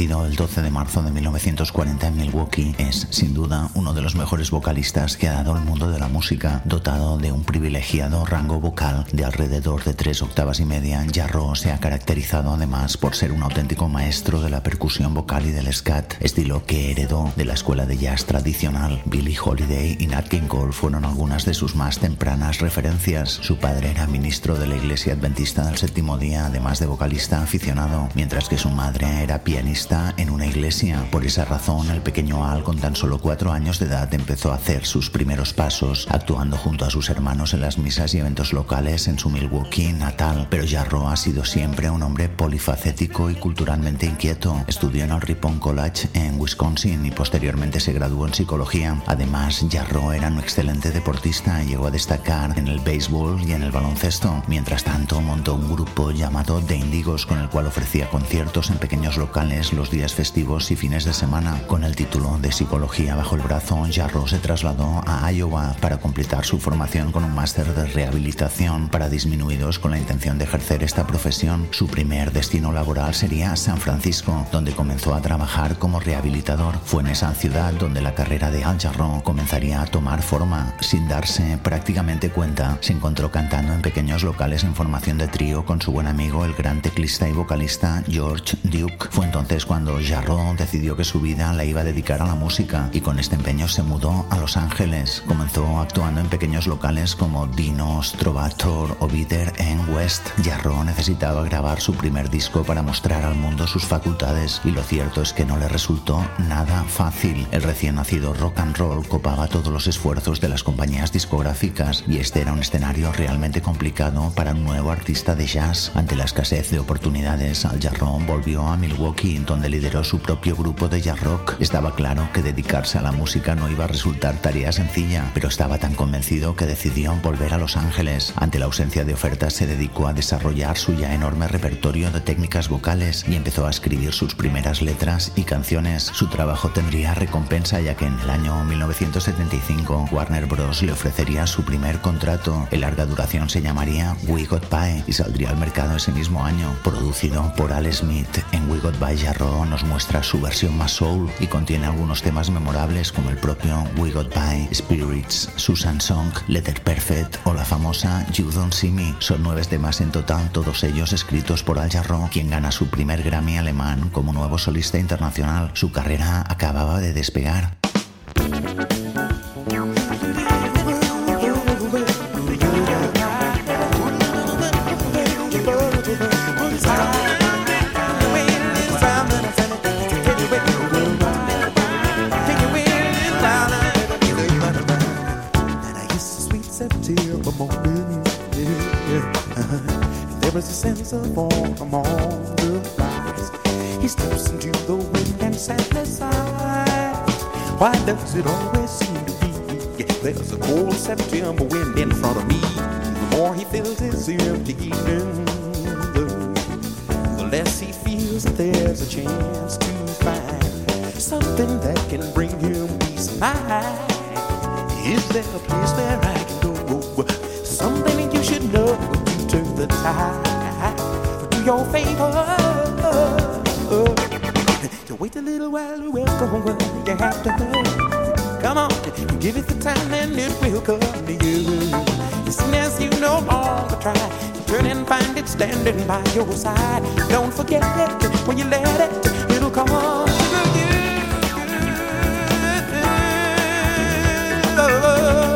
nacido el 12 de marzo de 1940 en Milwaukee, es sin duda uno de los mejores vocalistas que ha dado el mundo de la música. Dotado de un privilegiado rango vocal de alrededor de tres octavas y media, Jarro se ha caracterizado además por ser un auténtico maestro de la percusión vocal y del scat, estilo que heredó de la escuela de jazz tradicional. Billie Holiday y Nat King Cole fueron algunas de sus más tempranas referencias. Su padre era ministro de la Iglesia Adventista del Séptimo Día, además de vocalista aficionado, mientras que su madre era pianista en una iglesia. Por esa razón, el pequeño Al, con tan solo cuatro años de edad, empezó a hacer sus primeros pasos, actuando junto a sus hermanos en las misas y eventos locales en su Milwaukee natal. Pero Jarro ha sido siempre un hombre polifacético y culturalmente inquieto. Estudió en el Ripon College en Wisconsin y posteriormente se graduó en psicología. Además, Jarro era un excelente deportista y llegó a destacar en el béisbol y en el baloncesto. Mientras tanto, montó un grupo llamado The Indigos con el cual ofrecía conciertos en pequeños locales los días festivos y fines de semana. Con el título de psicología bajo el brazo, Jarro se trasladó a Iowa para completar su formación con un máster de rehabilitación para disminuidos con la intención de ejercer esta profesión. Su primer destino laboral sería San Francisco, donde comenzó a trabajar como rehabilitador. Fue en esa ciudad donde la carrera de Al Jarreau comenzaría a tomar forma. Sin darse prácticamente cuenta, se encontró cantando en pequeños locales en formación de trío con su buen amigo, el gran teclista y vocalista George Duke. Fue entonces cuando Jarreau decidió que su vida la iba a dedicar a la música y con este empeño se mudó a Los Ángeles. Comenzó actuando en pequeños locales como Dinos, Trovator o Bitter en West. Jarreau necesitaba grabar su primer disco para mostrar al mundo sus facultades y lo cierto es que no le resultó nada fácil. El recién nacido rock and roll copaba todos los esfuerzos de las compañías discográficas y este era un escenario realmente complicado para un nuevo artista de jazz. Ante la escasez de oportunidades, Al volvió a Milwaukee donde lideró su propio grupo de jazz rock. Estaba claro que dedicarse a la música no iba a resultar tarea sencilla, pero estaba tan convencido que decidió volver a Los Ángeles. Ante la ausencia de ofertas se dedicó a desarrollar su ya enorme repertorio de técnicas vocales y empezó a escribir sus primeras letras y canciones. Su trabajo tendría recompensa ya que en el año 1975 Warner Bros. le ofrecería su primer contrato. El larga duración se llamaría We Got By y saldría al mercado ese mismo año. Producido por Al Smith, en We Got By Jarro nos muestra su versión más soul y contiene algunos temas memorables como el propio We Got By, Spirits, Susan Song, Letter Perfect o la famosa You Don't See Me. Son nueve temas en total, todos ellos escritos por Al Jarro, quien gana su primer Grammy alemán como nuevo solista internacional. Su carrera acababa de despegar. Why does it always seem to be there's a cold September wind in front of me? The more he fills his empty evening, the less he feels that there's a chance to find something that can bring him peace of mind. Is there a place where I can go? Something you should know to turn the tide to your favor. You wait a little while, you welcome what you have to know. Come on, give it the time and it will come to you. As soon as you no longer try, turn and find it standing by your side. Don't forget it when you let it, it'll come on to you.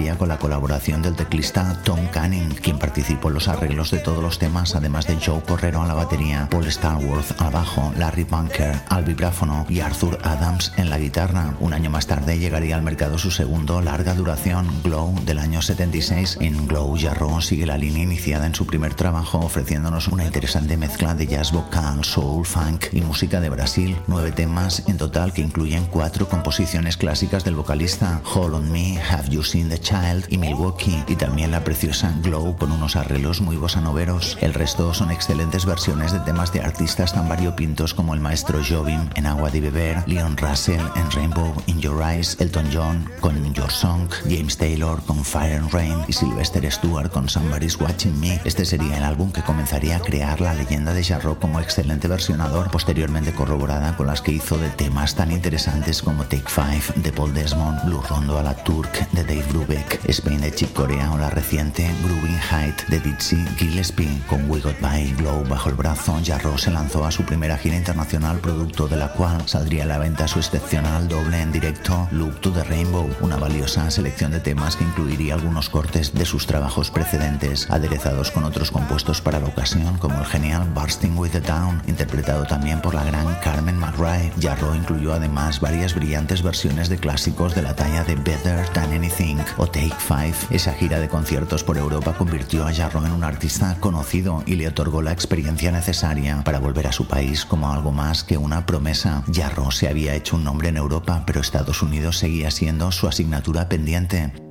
Contaría con la colaboración del teclista Tom Canning, quien participó en los arreglos de todos los temas, además de Joe Correro a la batería, Paul Starworth al bajo, Larry Bunker al vibráfono y Arthur Adams en la guitarra. Un año más tarde llegaría al mercado su segundo larga duración, Glow, del año 76. En Glow, Jarro sigue la línea iniciada en su primer trabajo, ofreciéndonos una interesante mezcla de jazz vocal, soul, funk y música de Brasil. Nueve temas en total que incluyen cuatro composiciones clásicas del vocalista, Hold on Me, Have You Seen the Child y Milwaukee, y también la preciosa Glow con unos arreglos muy bossanoveros. El resto son excelentes versiones de temas de artistas tan variopintos como el maestro Jobim en Agua de Beber, Leon Russell en Rainbow in Your Eyes, Elton John con Your Song, James Taylor con Fire and Rain y Sylvester Stewart con Somebody's Watching Me. Este sería el álbum que comenzaría a crear la leyenda de Jarro como excelente versionador, posteriormente corroborada con las que hizo de temas tan interesantes como Take Five de Paul Desmond, Blue Rondo a la Turk de Dave Brubeck, Spain de Chick Corea o la reciente Grooving Height de Dizzy Gillespie. Con We Got By Glow bajo el brazo, Jarro se lanzó a su primera gira internacional, producto de la cual saldría a la venta su excepcional doble en directo Look to the Rainbow, una valiosa selección de temas que incluiría algunos cortes de sus trabajos precedentes, aderezados con otros compuestos para la ocasión, como el genial Bursting with the Town, interpretado también por la gran Carmen McRae. Jarro incluyó además varias brillantes versiones de clásicos de la talla de Better Than Anything Take Five. Esa gira de conciertos por Europa convirtió a Jarro en un artista conocido y le otorgó la experiencia necesaria para volver a su país como algo más que una promesa. Jarro se había hecho un nombre en Europa, pero Estados Unidos seguía siendo su asignatura pendiente.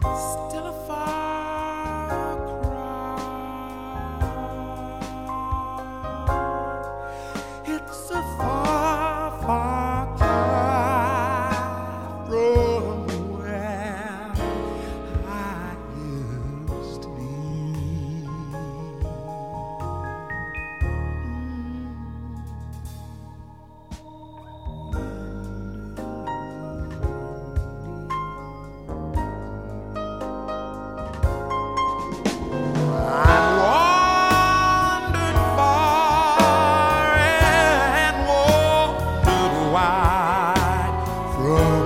Still run.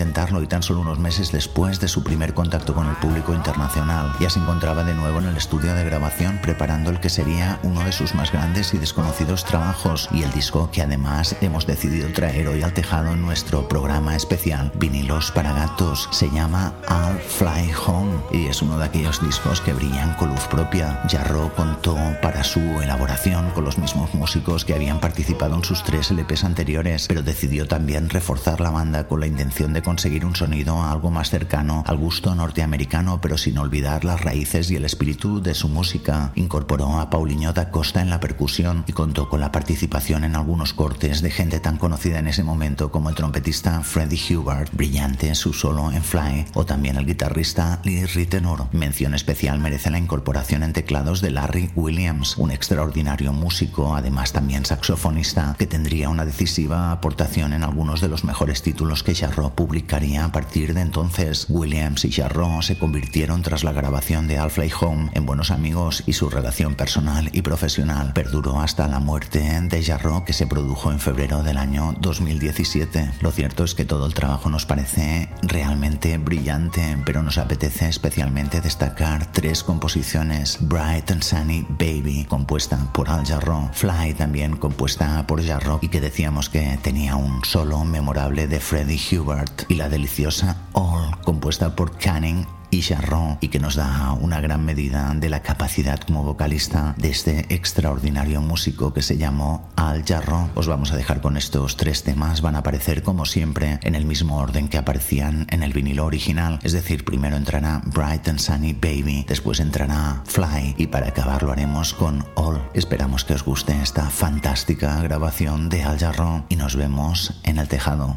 En intentarlo y tan solo unos meses después de su primer contacto con el público internacional, ya se encontraba de nuevo en el estudio de grabación preparando el que sería uno de sus más grandes y desconocidos trabajos y el disco que además hemos decidido traer hoy al tejado en nuestro programa especial Vinilos para Gatos. Se llama I'll Fly Home y es uno de aquellos discos que brillan con luz propia. Jarro contó para su elaboración con los mismos músicos que habían participado en sus tres LPs anteriores, pero decidió también reforzar la banda con la intención de conseguir un sonido algo más cercano al gusto norteamericano, pero sin olvidar las raíces y el espíritu de su música. Incorporó a Paulinho da Costa en la percusión y contó con la participación en algunos cortes de gente tan conocida en ese momento como el trompetista Freddie Hubert, brillante su solo en Fly, o también el guitarrista Lee Ritenour. Mención especial merece la incorporación en teclados de Larry Williams, un extraordinario músico, además también saxofonista, que tendría una decisiva aportación en algunos de los mejores títulos que Jarro publicaría a partir de entonces. Williams y Jarro se convirtieron tras la grabación de I'll Fly Home en buenos amigos y su relación personal y profesional perduró hasta la muerte de Jarro que se produjo en febrero del año 2017. Lo cierto es que todo el trabajo nos parece realmente brillante, pero nos apetece especialmente destacar tres composiciones: Bright and Sunny Baby, compuesta por Al Jarro, Fly, también compuesta por Jarro y que decíamos que tenía un solo memorable de Freddie Hubert, y la deliciosa All, compuesta por Canning y Charron y que nos da una gran medida de la capacidad como vocalista de este extraordinario músico que se llamó Al Jarro. Os vamos a dejar con estos tres temas, van a aparecer como siempre en el mismo orden que aparecían en el vinilo original, es decir, primero entrará Bright and Sunny Baby, después entrará Fly y para acabar lo haremos con All. Esperamos que os guste esta fantástica grabación de Al Jarro y nos vemos en el tejado.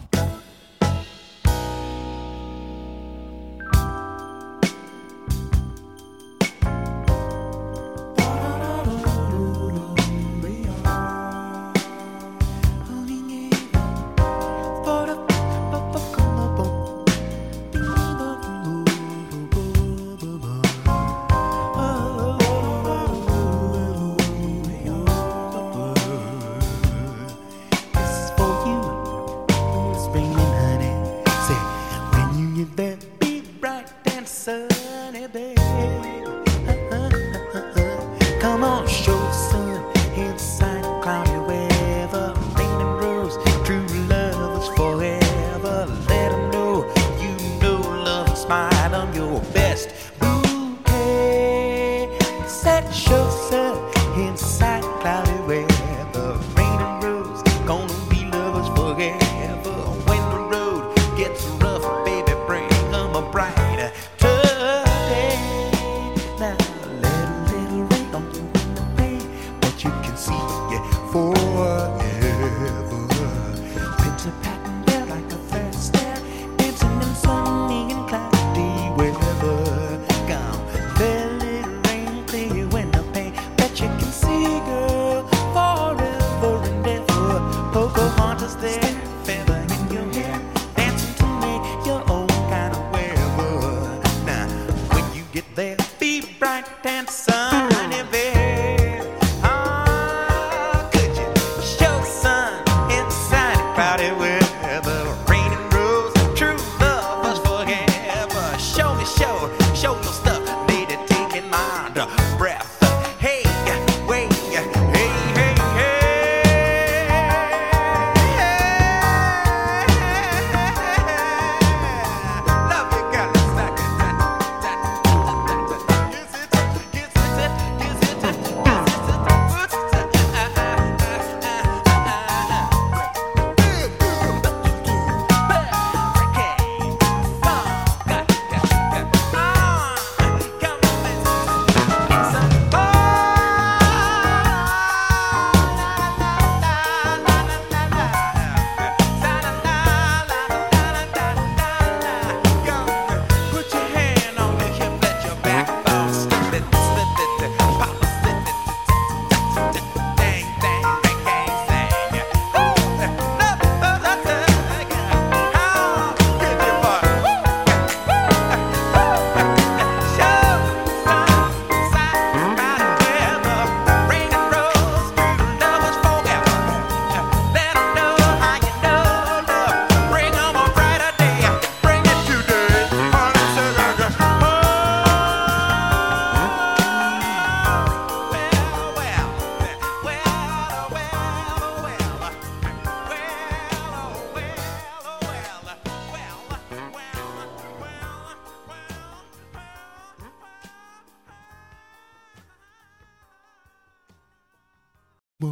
We'll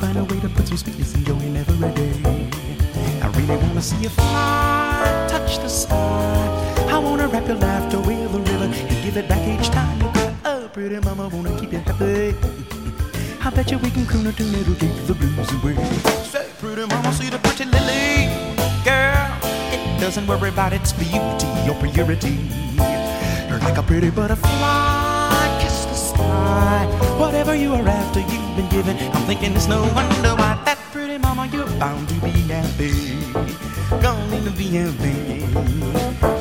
find a way to put some sweetness your hand every day. I really wanna see you fly, touch the sky. I wanna wrap your laughter with a river and give it back each time you cry. Oh, pretty mama wanna keep you happy. I bet you we can croon a tune that'll take the blues away. Say, pretty mama, see the pretty lily, girl. It doesn't worry about its beauty or purity. You're like a pretty butterfly, kiss the sky. Whatever you are after, you've been given. I'm thinking it's no wonder why that pretty mama, you're bound to be happy. Gonna need to be happy.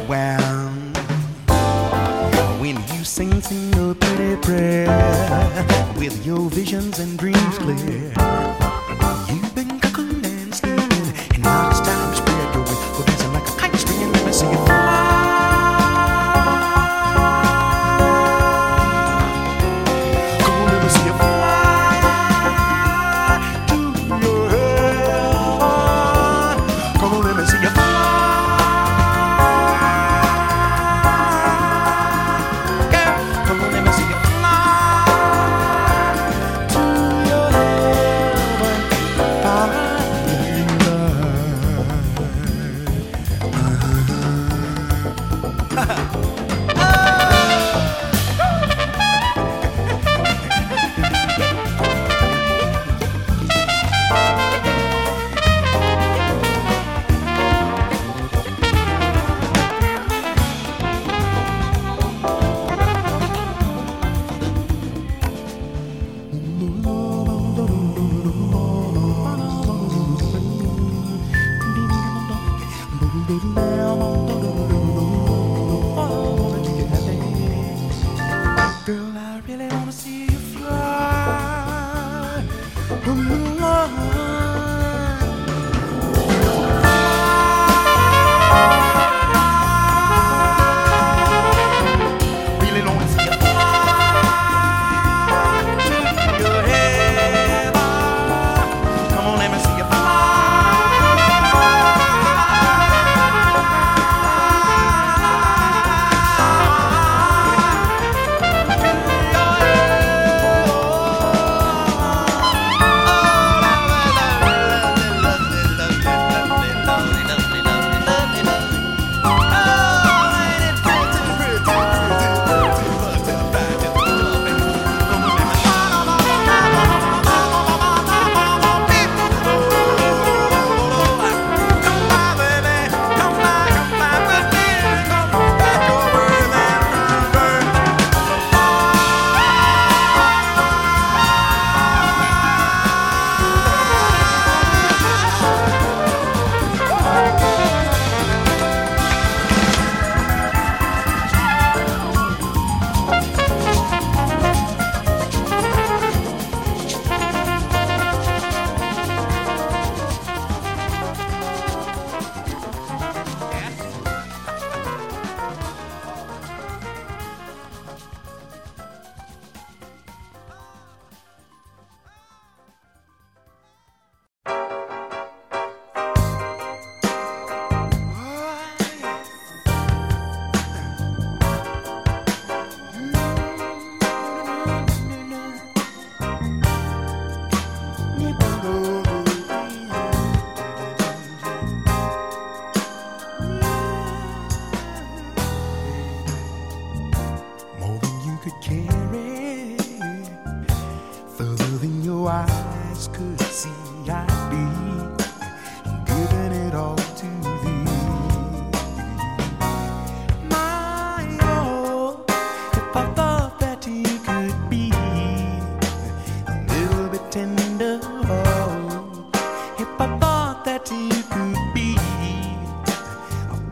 With your visions and dreams clear.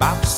About